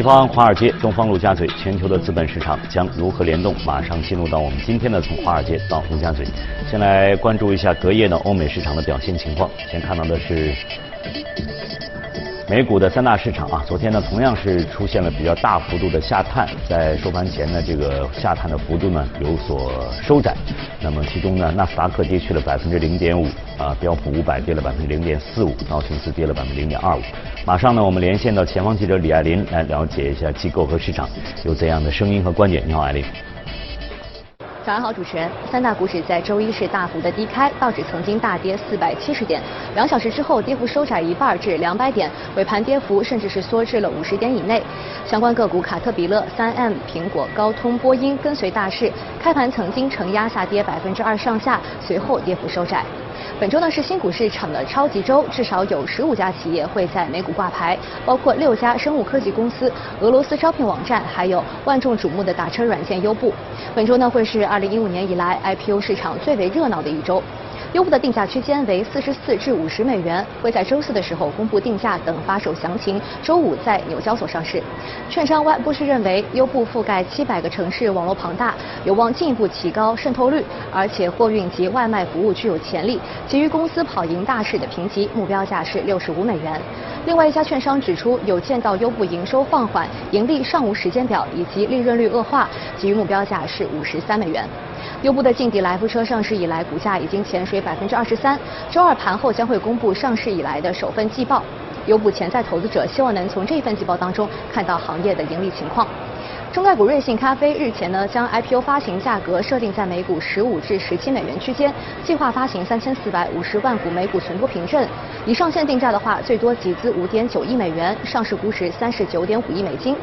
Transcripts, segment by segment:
西方华尔街、东方陆家嘴，全球的资本市场将如何联动？马上进入到我们今天的从华尔街到陆家嘴，先来关注一下隔夜的欧美市场的表现情况。先看到的是。美股的三大市场啊，昨天呢同样是出现了比较大幅度的下探，在收盘前呢，这个下探的幅度呢有所收窄。那么其中呢，纳斯达克跌去了百分之零点五，啊，标普五百跌了百分之零点四五，道琼斯跌了百分之零点二五。马上呢，我们连线到前方记者李爱林来了解一下机构和市场有怎样的声音和观点。你好，爱林。早上好，主持人。三大股指在周一是大幅的低开，道指曾经大跌四百七十点，两小时之后跌幅收窄一半至两百点，尾盘跌幅甚至是缩至了五十点以内。相关个股卡特彼勒、三 M、苹果、高通、波音跟随大势，开盘曾经承压下跌百分之二上下，随后跌幅收窄。本周呢是新股市场的超级周，至少有十五家企业会在美股挂牌，包括六家生物科技公司、俄罗斯招聘网站，还有万众瞩目的打车软件优步。本周呢会是二零一五年以来 IPO 市场最为热闹的一周。优步的定价区间为四十四至五十美元，会在周四的时候公布定价等发售详情，周五在纽交所上市。券商 Y 博士认为，优步覆盖七百个城市，网络庞大，有望进一步提高渗透率，而且货运及外卖服务具有潜力，基于公司跑赢大市的评级，目标价是六十五美元。另外一家券商指出，有见到优步营收放缓、盈利尚无时间表以及利润率恶化，基于目标价是五十三美元。优步的劲敌来福车上市以来，股价已经潜水百分之二十三。周二盘后将会公布上市以来的首份季报。优步潜在投资者希望能从这份季报当中看到行业的盈利情况。中概股瑞幸咖啡日前呢将 IPO 发行价格设定在每股十五至十七美元区间，计划发行三千四百五十万股每股存托凭证。以上限定价的话，最多集资五点九亿美元，上市估值三十九点五亿美金。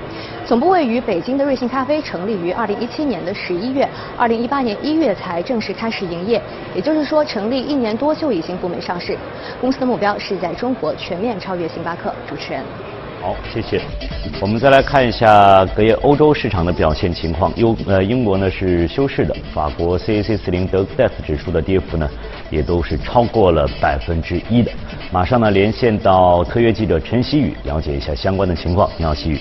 总部位于北京的瑞幸咖啡成立于二零一七年的十一月，二零一八年一月才正式开始营业，也就是说成立一年多就已经赴美上市。公司的目标是在中国全面超越星巴克。主持人。好，谢谢。我们再来看一下隔夜欧洲市场的表现情况。英呃，英国呢是休市的，法国 CAC 四零德 DAX 指数的跌幅呢也都是超过了百分之一的。马上呢连线到特约记者陈希宇，了解一下相关的情况。你好，希宇。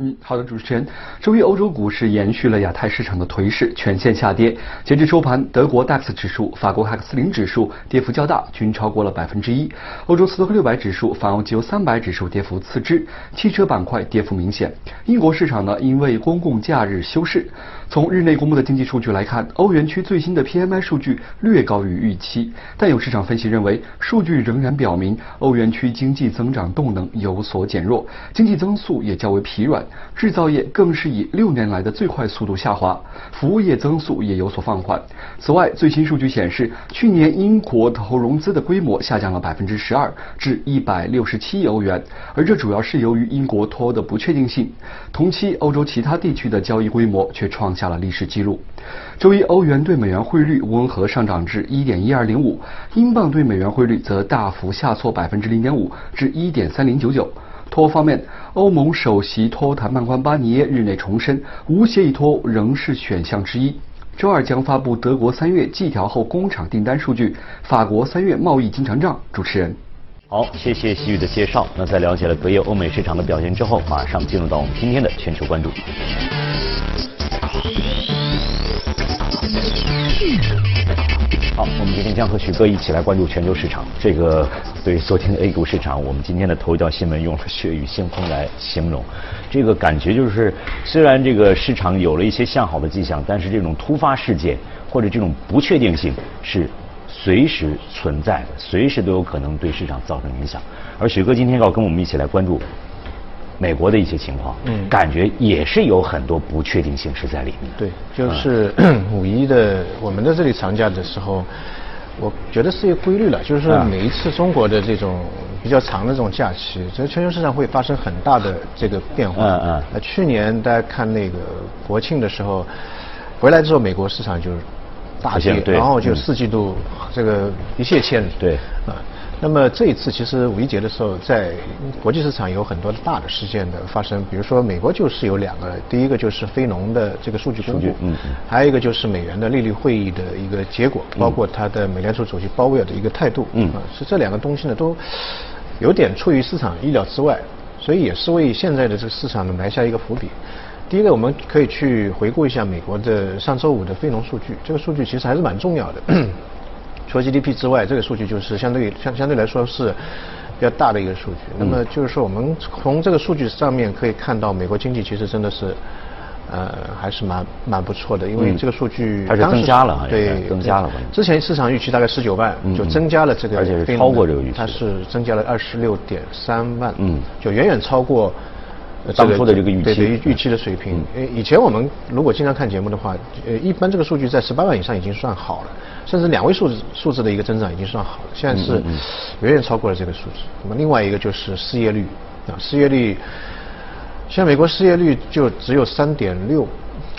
嗯，好的，主持人。周一欧洲股市延续了亚太市场的颓势，全线下跌。截至收盘，德国 DAX 指数、法国 CAC 40指数跌幅较大，均超过了百分之一。欧洲斯托克六百指数、反欧机油三百指数跌幅次之。汽车板块跌幅明显。英国市场呢，因为公共假日休市。从日内公布的经济数据来看，欧元区最新的 PMI 数据略高于预期，但有市场分析认为，数据仍然表明欧元区经济增长动能有所减弱，经济增速也较为疲软。制造业更是以六年来的最快速度下滑，服务业增速也有所放缓。此外，最新数据显示，去年英国投融资的规模下降了百分之十二，至一百六十七亿欧元，而这主要是由于英国脱欧的不确定性。同期，欧洲其他地区的交易规模却创下了历史记录。周一，欧元对美元汇率温和上涨至一点一二零五，英镑对美元汇率则大幅下挫百分之零点五至一点三零九九。脱欧方面，欧盟首席脱欧谈判官巴尼耶日内重申，无协议脱欧仍是选项之一。周二将发布德国三月季调后工厂订单数据，法国三月贸易经常账。主持人，好，谢谢西宇的介绍。那在了解了隔夜欧美市场的表现之后，马上进入到我们今天的全球关注。将和许哥一起来关注全球市场。这个对昨天的 A 股市场，我们今天的头条新闻用了“血雨腥风”来形容。这个感觉就是，虽然这个市场有了一些向好的迹象，但是这种突发事件或者这种不确定性是随时存在的，随时都有可能对市场造成影响。而许哥今天要跟我们一起来关注。美国的一些情况，嗯，感觉也是有很多不确定性是在里面。对，就是 五一的，我们在这里长假的时候，我觉得是一个规律了，就是说每一次中国的这种比较长的这种假期，这个全球市场会发生很大的这个变化。嗯嗯。那去年大家看那个国庆的时候，回来之后美国市场就大跌，然后就四季度这个一泻千里。对。啊。那么这一次其实五一节的时候，在国际市场有很多的大的事件的发生，比如说美国就是有两个，第一个就是非农的这个数据公布，嗯嗯，还有一个就是美元的利率会议的一个结果，包括它的美联储主席鲍威尔的一个态度，嗯，是这两个东西呢都有点出于市场意料之外。所以也是为现在的这个市场呢埋下一个伏笔。第一个，我们可以去回顾一下美国的上周五的非农数据，这个数据其实还是蛮重要的。除了 GDP 之外，这个数据就是相对相相对来说是比较大的一个数据。那么就是说，我们从这个数据上面可以看到，美国经济其实真的是。呃，还是蛮蛮不错的，因为这个数据它是增加了，对，增加了。之前市场预期大概十九万，就增加了这个，而且是超过这个预期，它是增加了二十六点三万，嗯，就远远超过当初的这个预期预期的水平。以前我们如果经常看节目的话，呃，一般这个数据在十八万以上已经算好了，甚至两位数字数字的一个增长已经算好了，现在是远远超过了这个数字。那么另外一个就是失业率啊，失业率。像美国失业率就只有三点六，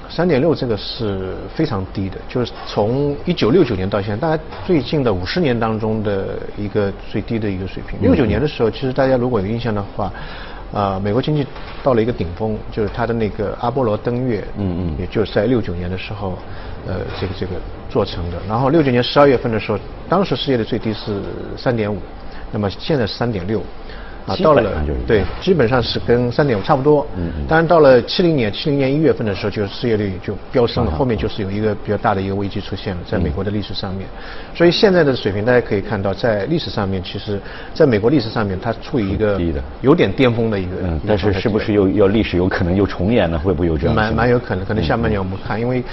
三点六这个是非常低的，就是从一九六九年到现在，大家最近的五十年当中的一个最低的一个水平。六九年的时候，其实大家如果有印象的话，啊，美国经济到了一个顶峰，就是它的那个阿波罗登月，嗯嗯，也就是在六九年的时候，呃，这个这个做成的。然后六九年十二月份的时候，当时失业的最低是三点五，那么现在是三点六。啊，到了对，基本上是跟三点五差不多。嗯嗯。当然到了七零年，七零年一月份的时候，就失业率就飙升了。后面就是有一个比较大的一个危机出现了，在美国的历史上面。所以现在的水平，大家可以看到，在历史上面，其实在美国历史上面，它处于一个有点巅峰的一个。嗯。但是是不是又要历史有可能又重演呢？会不会有这样？蛮蛮有可能，可能下半年我们看，因为。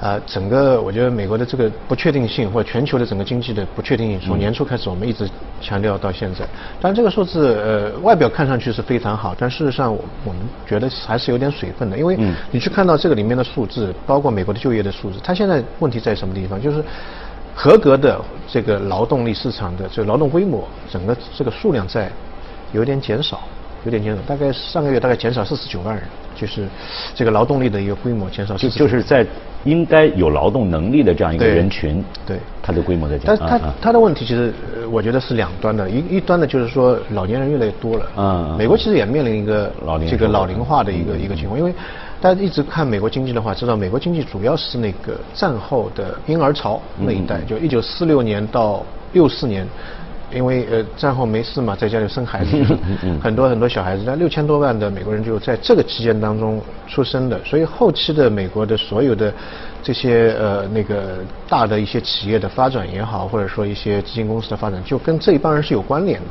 呃，整个我觉得美国的这个不确定性，或者全球的整个经济的不确定性，从年初开始我们一直强调到现在。但这个数字，呃，外表看上去是非常好，但事实上我我们觉得还是有点水分的，因为你去看到这个里面的数字，包括美国的就业的数字，它现在问题在什么地方？就是合格的这个劳动力市场的这个劳动规模，整个这个数量在有点减少。有点减少，大概上个月大概减少四十九万人，就是这个劳动力的一个规模减少。就就是在应该有劳动能力的这样一个人群，对它的规模在减少。但它它的问题其实我觉得是两端的，一一端的就是说老年人越来越多了。嗯。美国其实也面临一个这个老龄化的一个一个情况，因为大家一直看美国经济的话，知道美国经济主要是那个战后的婴儿潮那一代，就一九四六年到六四年。因为呃战后没事嘛，在家里生孩子，很多很多小孩子，那六千多万的美国人就在这个期间当中出生的，所以后期的美国的所有的这些呃那个大的一些企业的发展也好，或者说一些基金公司的发展，就跟这一帮人是有关联的。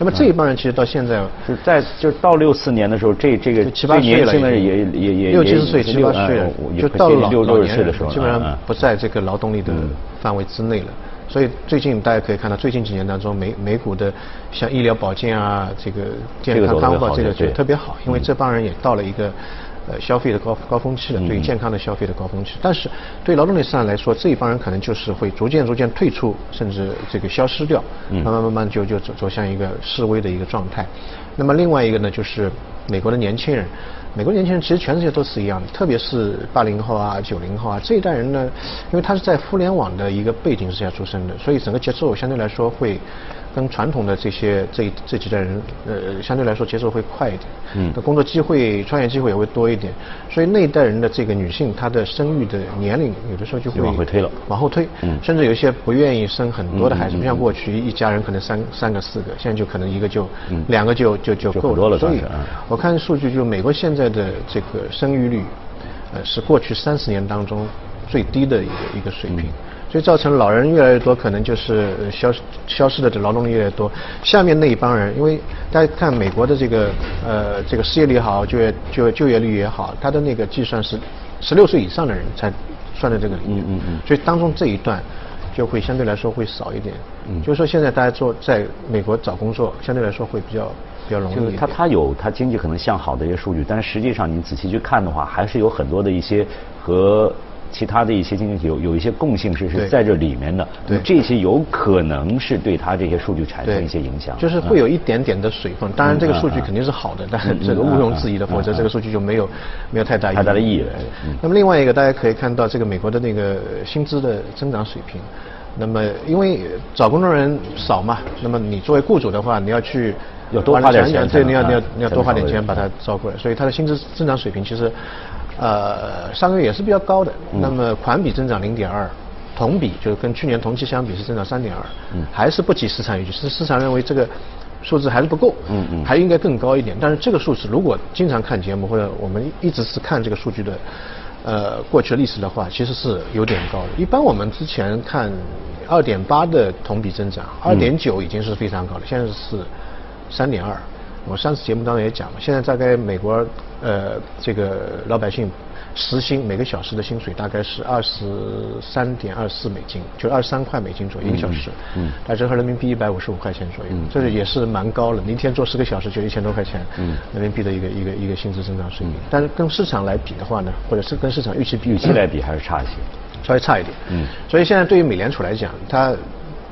那么这一帮人其实到现在就在就到六四年的时候，这这个七八岁了，也也也六七十岁七八岁了，就到了老年的时候，基本上不在这个劳动力的范围之内了。所以最近大家可以看到，最近几年当中，美美股的像医疗保健啊，这个健康康复这个就特别好，因为这帮人也到了一个呃消费的高高峰期了，对于健康的消费的高峰期。但是对劳动力市场来说，这一帮人可能就是会逐渐逐渐退出，甚至这个消失掉，慢慢慢慢就就走走向一个示威的一个状态。那么另外一个呢，就是美国的年轻人。美国年轻人其实全世界都是一样的，特别是八零后啊、九零后啊这一代人呢，因为他是在互联网的一个背景之下出生的，所以整个节奏相对来说会。跟传统的这些这这几代人，呃，相对来说节奏会快一点，嗯，工作机会、创业机会也会多一点，所以那一代人的这个女性，她的生育的年龄有的时候就会往后推了，往后推，嗯，甚至有一些不愿意生很多的孩子，不像过去一家人可能三三个四个，现在就可能一个就，两个就就就够了，所以，我看数据就美国现在的这个生育率，呃，是过去三十年当中最低的一个一个水平。所以造成老人越来越多，可能就是消消失的这劳动力越来越多。下面那一帮人，因为大家看美国的这个呃这个失业率也好，就业就就业率也好，它的那个计算是十六岁以上的人才算在这个里面。嗯嗯嗯。所以当中这一段就会相对来说会少一点。嗯。就是说现在大家做在美国找工作，相对来说会比较比较容易。就是他他有他经济可能向好的一些数据，但是实际上你仔细去看的话，还是有很多的一些和。其他的一些经济体有有一些共性是是在这里面的，对。这些有可能是对它这些数据产生一些影响，就是会有一点点的水分。当然这个数据肯定是好的，但这个毋庸置疑的，否则这个数据就没有没有太大太大的意义了。那么另外一个大家可以看到，这个美国的那个薪资的增长水平，那么因为找工作人少嘛，那么你作为雇主的话，你要去要多花点钱，对，你要你要你要多花点钱把他招过来，所以他的薪资增长水平其实。呃，上个月也是比较高的，那么环比增长零点二，同比就是跟去年同期相比是增长三点二，还是不及市场预期。是市场认为这个数字还是不够，嗯嗯，还应该更高一点。但是这个数字如果经常看节目或者我们一直是看这个数据的，呃，过去历史的话，其实是有点高的。一般我们之前看二点八的同比增长，二点九已经是非常高了，现在是三点二。我上次节目当中也讲了，现在大概美国呃这个老百姓。时薪每个小时的薪水大概是二十三点二四美金，就二十三块美金左右一个小时，嗯，那折合人民币一百五十五块钱左右，这个也是蛮高了。明天做十个小时就一千多块钱，嗯，人民币的一个一个一个薪资增长水平。但是跟市场来比的话呢，或者是跟市场预期比预期来比还是差一些，稍微差一点，嗯。所以现在对于美联储来讲，它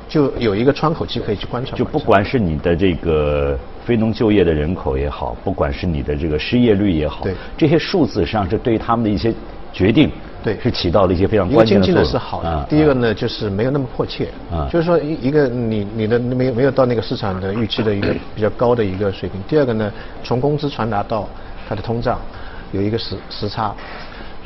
就有一个窗口期可以去观察，就不管是你的这个。非农就业的人口也好，不管是你的这个失业率也好，对这些数字上是对他们的一些决定，对是起到了一些非常关键的作用。是好的。第一个呢，就是没有那么迫切，啊，就是说一一个你你的没有没有到那个市场的预期的一个比较高的一个水平。第二个呢，从工资传达到它的通胀有一个时时差。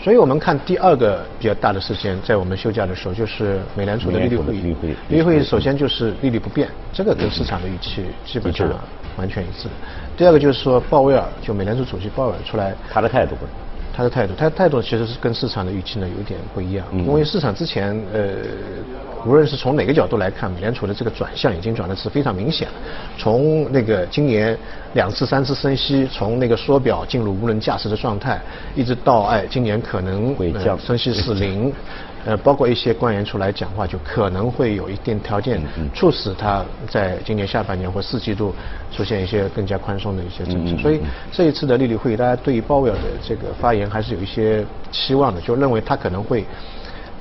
所以我们看第二个比较大的事件，在我们休假的时候，就是美联储的利率会议。利率会议首先就是利率不变，这个跟市场的预期基本上完全一致。第二个就是说鲍威尔，就美联储主席鲍威尔出来，他的态度，他的态度，他的态度其实是跟市场的预期呢有点不一样，因为市场之前呃。无论是从哪个角度来看，美联储的这个转向已经转的是非常明显了。从那个今年两次、三次升息，从那个缩表进入无人驾驶的状态，一直到哎今年可能升息是零，呃，包括一些官员出来讲话，就可能会有一定条件促使他在今年下半年或四季度出现一些更加宽松的一些政策。所以这一次的利率会议，大家对于鲍威尔的这个发言还是有一些期望的，就认为他可能会。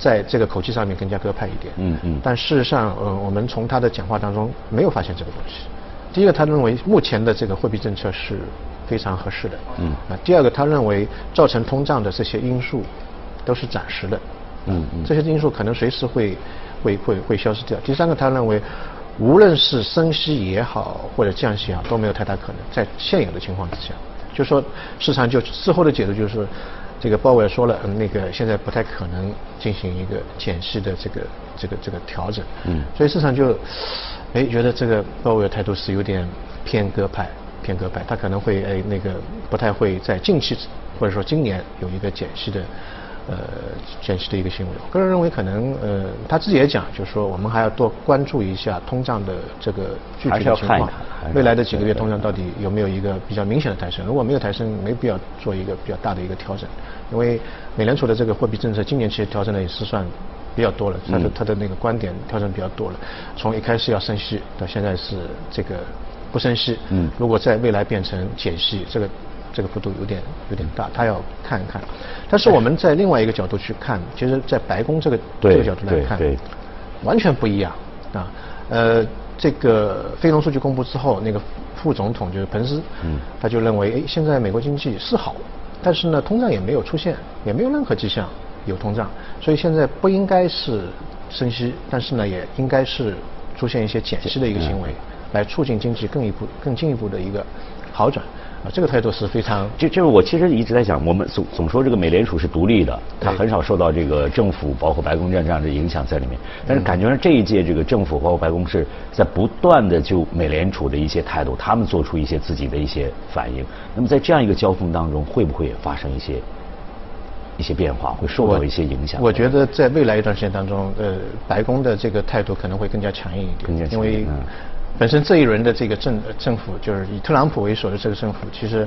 在这个口气上面更加鸽派一点，嗯嗯，但事实上，呃，我们从他的讲话当中没有发现这个东西。第一个，他认为目前的这个货币政策是非常合适的，嗯，啊，第二个，他认为造成通胀的这些因素都是暂时的，嗯嗯，这些因素可能随时会会会会消失掉。第三个，他认为无论是升息也好或者降息也好，都没有太大可能在现有的情况之下，就说市场就事后的解读就是。这个鲍威尔说了，嗯那个现在不太可能进行一个减息的这个这个这个调整，嗯，所以市场就，哎，觉得这个鲍威尔态度是有点偏鸽派，偏鸽派，他可能会哎那个不太会在近期或者说今年有一个减息的。呃，减息的一个行为，我个人认为可能呃，他自己也讲，就是说我们还要多关注一下通胀的这个具体的情况，未来的几个月通胀到底有没有一个比较明显的抬升？如果没有抬升，没必要做一个比较大的一个调整，因为美联储的这个货币政策今年其实调整的也是算比较多了，他的他的那个观点调整比较多了，从一开始要升息到现在是这个不升息，嗯，如果在未来变成减息，这个。这个幅度有点有点大，他要看一看。但是我们在另外一个角度去看，其实，在白宫这个这个角度来看，完全不一样啊。呃，这个非农数据公布之后，那个副总统就是彭斯，他就认为，哎，现在美国经济是好，但是呢，通胀也没有出现，也没有任何迹象有通胀，所以现在不应该是升息，但是呢，也应该是出现一些减息的一个行为，来促进经济更一步更进一步的一个好转。啊，这个态度是非常，就就是我其实一直在想，我们总总说这个美联储是独立的，它很少受到这个政府包括白宫这样这样的影响在里面。但是感觉上这一届这个政府包括白宫是在不断的就美联储的一些态度，他们做出一些自己的一些反应。那么在这样一个交锋当中，会不会也发生一些一些变化，会受到一些影响？我觉得在未来一段时间当中，呃，白宫的这个态度可能会更加强硬一点，因为。本身这一轮的这个政政府就是以特朗普为首的这个政府，其实，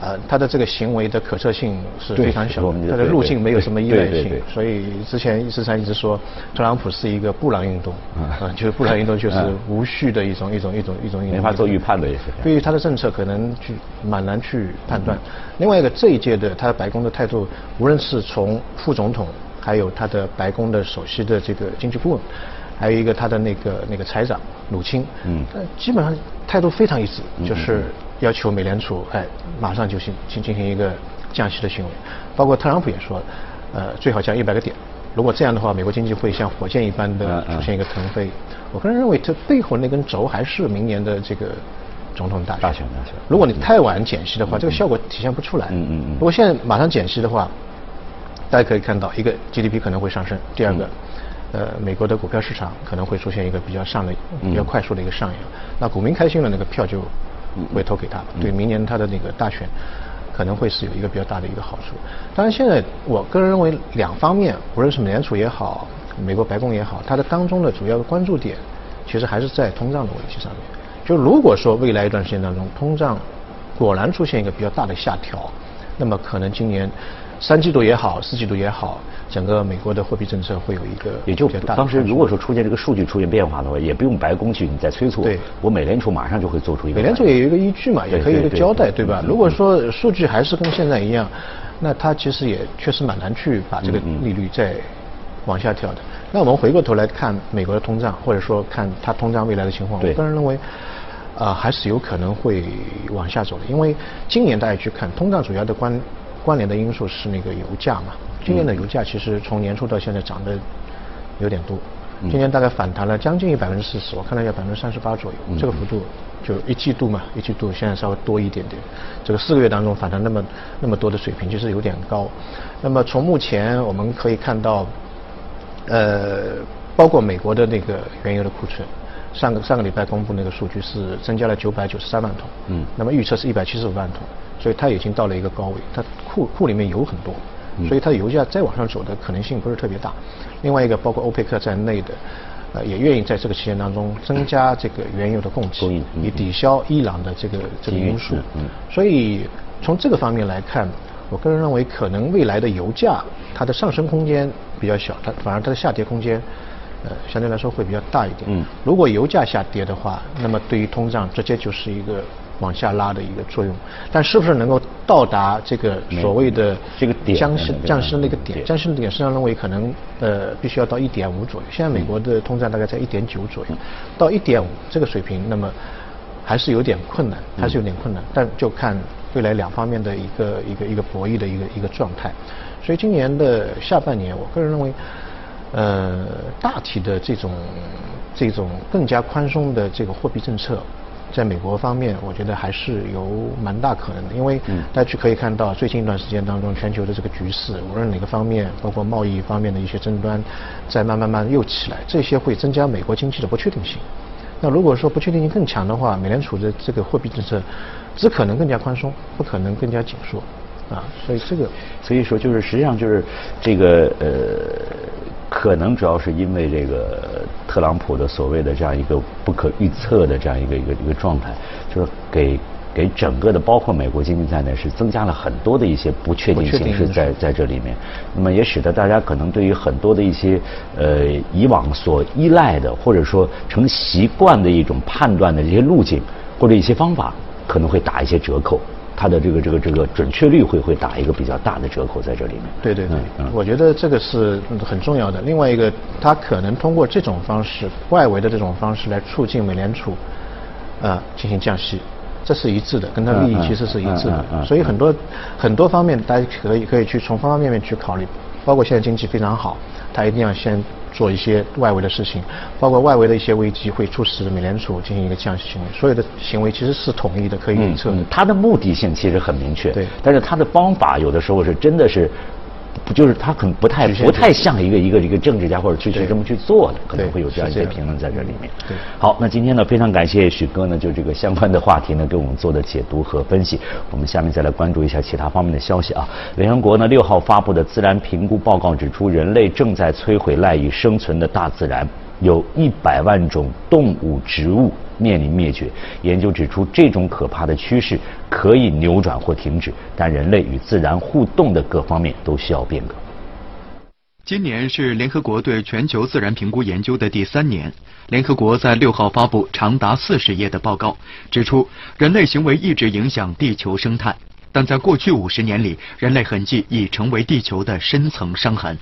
呃，他的这个行为的可测性是非常小，他的路径没有什么依赖性，所以之前市场一直说特朗普是一个布朗运动，啊，就是布朗运动就是无序的一种一种一种一种，没法做预判的也是。对于他的政策可能去蛮难去判断。另外一个这一届的他白宫的态度，无论是从副总统，还有他的白宫的首席的这个经济顾问。还有一个他的那个那个财长鲁钦，嗯，基本上态度非常一致，就是要求美联储哎马上就行进进行一个降息的行为，包括特朗普也说，呃最好降一百个点，如果这样的话，美国经济会像火箭一般的出现一个腾飞。我个人认为，这背后那根轴还是明年的这个总统大选。大选大选。如果你太晚减息的话，这个效果体现不出来。嗯嗯嗯。如果现在马上减息的话，大家可以看到，一个 GDP 可能会上升，第二个。呃，美国的股票市场可能会出现一个比较上的、比较快速的一个上扬，那股民开心了，那个票就会投给他，对明年他的那个大选可能会是有一个比较大的一个好处。当然，现在我个人认为两方面，无论是美联储也好，美国白宫也好，它的当中的主要的关注点，其实还是在通胀的问题上面。就如果说未来一段时间当中，通胀果然出现一个比较大的下调，那么可能今年三季度也好，四季度也好。整个美国的货币政策会有一个，也就当时如果说出现这个数据出现变化的话，也不用白宫去你再催促，对，我美联储马上就会做出一个。美联储也有一个依据嘛，也可以一个交代，对吧？如果说数据还是跟现在一样，那它其实也确实蛮难去把这个利率再往下调的。那我们回过头来看美国的通胀，或者说看它通胀未来的情况，我个人认为，啊，还是有可能会往下走的。因为今年大家去看通胀主要的关关联的因素是那个油价嘛。今年的油价其实从年初到现在涨得有点多，今年大概反弹了将近百分之四十，我看了一下百分之三十八左右，这个幅度就一季度嘛，一季度现在稍微多一点点，这个四个月当中反弹那么那么多的水平，其实有点高。那么从目前我们可以看到，呃，包括美国的那个原油的库存，上个上个礼拜公布那个数据是增加了九百九十三万桶，嗯，那么预测是一百七十五万桶，所以它已经到了一个高位，它库库里面油很多。所以它的油价再往上走的可能性不是特别大。另外一个，包括欧佩克在内的，呃，也愿意在这个期间当中增加这个原油的供给，以抵消伊朗的这个这个因素。所以从这个方面来看，我个人认为可能未来的油价它的上升空间比较小，它反而它的下跌空间，呃，相对来说会比较大一点。如果油价下跌的话，那么对于通胀直接就是一个。往下拉的一个作用，但是不是能够到达这个所谓的这个点降息降息的那个点？降息的点，实际上认为可能呃必须要到一点五左右。现在美国的通胀大概在一点九左右，到一点五这个水平，那么还是有点困难，还是有点困难。但就看未来两方面的一个一个一个博弈的一个一个状态。所以今年的下半年，我个人认为，呃，大体的这种这种更加宽松的这个货币政策。在美国方面，我觉得还是有蛮大可能的，因为大家去可以看到，最近一段时间当中，全球的这个局势，无论哪个方面，包括贸易方面的一些争端，在慢慢慢又起来，这些会增加美国经济的不确定性。那如果说不确定性更强的话，美联储的这个货币政策只可能更加宽松，不可能更加紧缩，啊，所以这个，所以说就是实际上就是这个呃。可能主要是因为这个特朗普的所谓的这样一个不可预测的这样一个一个一个状态，就是给给整个的包括美国经济在内是增加了很多的一些不确定性是在在这里面，那么也使得大家可能对于很多的一些呃以往所依赖的或者说成习惯的一种判断的这些路径或者一些方法可能会打一些折扣。它的这个这个这个准确率会会打一个比较大的折扣在这里面。对对对，我觉得这个是很重要的。另外一个，它可能通过这种方式，外围的这种方式来促进美联储，呃，进行降息，这是一致的，跟它利益其实是一致的。所以很多很多方面，大家可以可以去从方方面面去考虑，包括现在经济非常好，它一定要先。做一些外围的事情，包括外围的一些危机会促使美联储进行一个降息行为。所有的行为其实是统一的，可以预测。它的目的性其实很明确，对。但是它的方法有的时候是真的是。不就是他很不太不太像一个一个一个政治家或者去去这么去做的，可能会有这样一些评论在这里面。好，那今天呢非常感谢许哥呢，就这个相关的话题呢给我们做的解读和分析。我们下面再来关注一下其他方面的消息啊。联合国呢六号发布的自然评估报告指出，人类正在摧毁赖以生存的大自然，有一百万种动物、植物。面临灭绝。研究指出，这种可怕的趋势可以扭转或停止，但人类与自然互动的各方面都需要变革。今年是联合国对全球自然评估研究的第三年。联合国在六号发布长达四十页的报告，指出人类行为一直影响地球生态，但在过去五十年里，人类痕迹已成为地球的深层伤痕。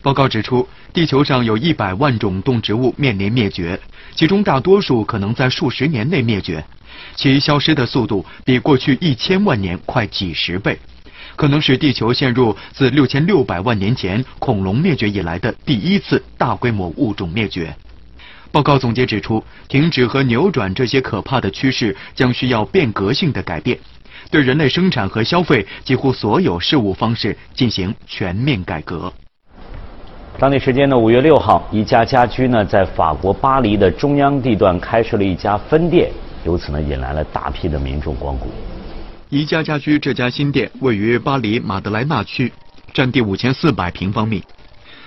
报告指出，地球上有一百万种动植物面临灭绝，其中大多数可能在数十年内灭绝，其消失的速度比过去一千万年快几十倍，可能使地球陷入自六千六百万年前恐龙灭绝以来的第一次大规模物种灭绝。报告总结指出，停止和扭转这些可怕的趋势将需要变革性的改变，对人类生产和消费几乎所有事物方式进行全面改革。当地时间的五月六号，宜家家居呢在法国巴黎的中央地段开设了一家分店，由此呢引来了大批的民众光顾。宜家家居这家新店位于巴黎马德莱纳区，占地五千四百平方米。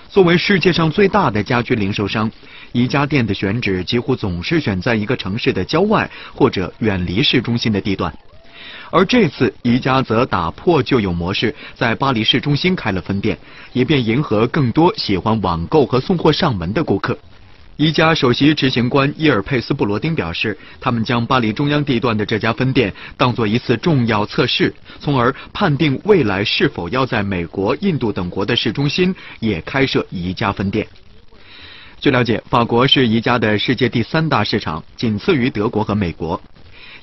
作为世界上最大的家居零售商，宜家店的选址几乎总是选在一个城市的郊外或者远离市中心的地段。而这次宜家则打破旧有模式，在巴黎市中心开了分店，以便迎合更多喜欢网购和送货上门的顾客。宜家首席执行官伊尔佩斯布罗丁表示，他们将巴黎中央地段的这家分店当做一次重要测试，从而判定未来是否要在美国、印度等国的市中心也开设宜家分店。据了解，法国是宜家的世界第三大市场，仅次于德国和美国。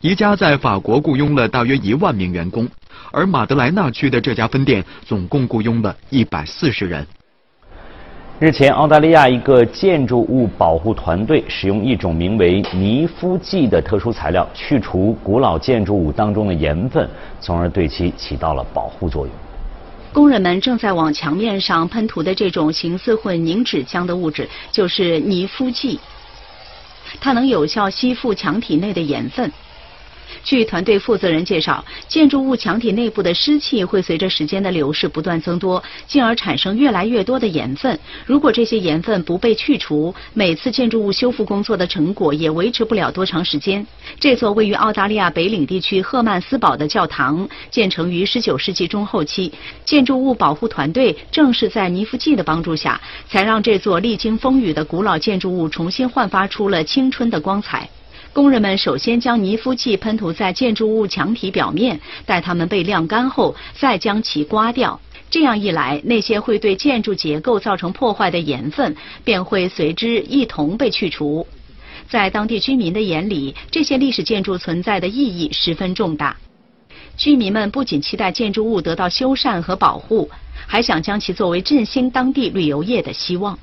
宜家在法国雇佣了大约一万名员工，而马德莱纳区的这家分店总共雇佣了一百四十人。日前，澳大利亚一个建筑物保护团队使用一种名为尼夫剂的特殊材料去除古老建筑物当中的盐分，从而对其起到了保护作用。工人们正在往墙面上喷涂的这种形似混凝纸浆的物质，就是尼夫剂，它能有效吸附墙体内的盐分。据团队负责人介绍，建筑物墙体内部的湿气会随着时间的流逝不断增多，进而产生越来越多的盐分。如果这些盐分不被去除，每次建筑物修复工作的成果也维持不了多长时间。这座位于澳大利亚北领地区赫曼斯堡的教堂建成于19世纪中后期，建筑物保护团队正是在尼夫剂的帮助下，才让这座历经风雨的古老建筑物重新焕发出了青春的光彩。工人们首先将泥夫剂喷涂在建筑物墙体表面，待它们被晾干后，再将其刮掉。这样一来，那些会对建筑结构造成破坏的盐分便会随之一同被去除。在当地居民的眼里，这些历史建筑存在的意义十分重大。居民们不仅期待建筑物得到修缮和保护，还想将其作为振兴当地旅游业的希望。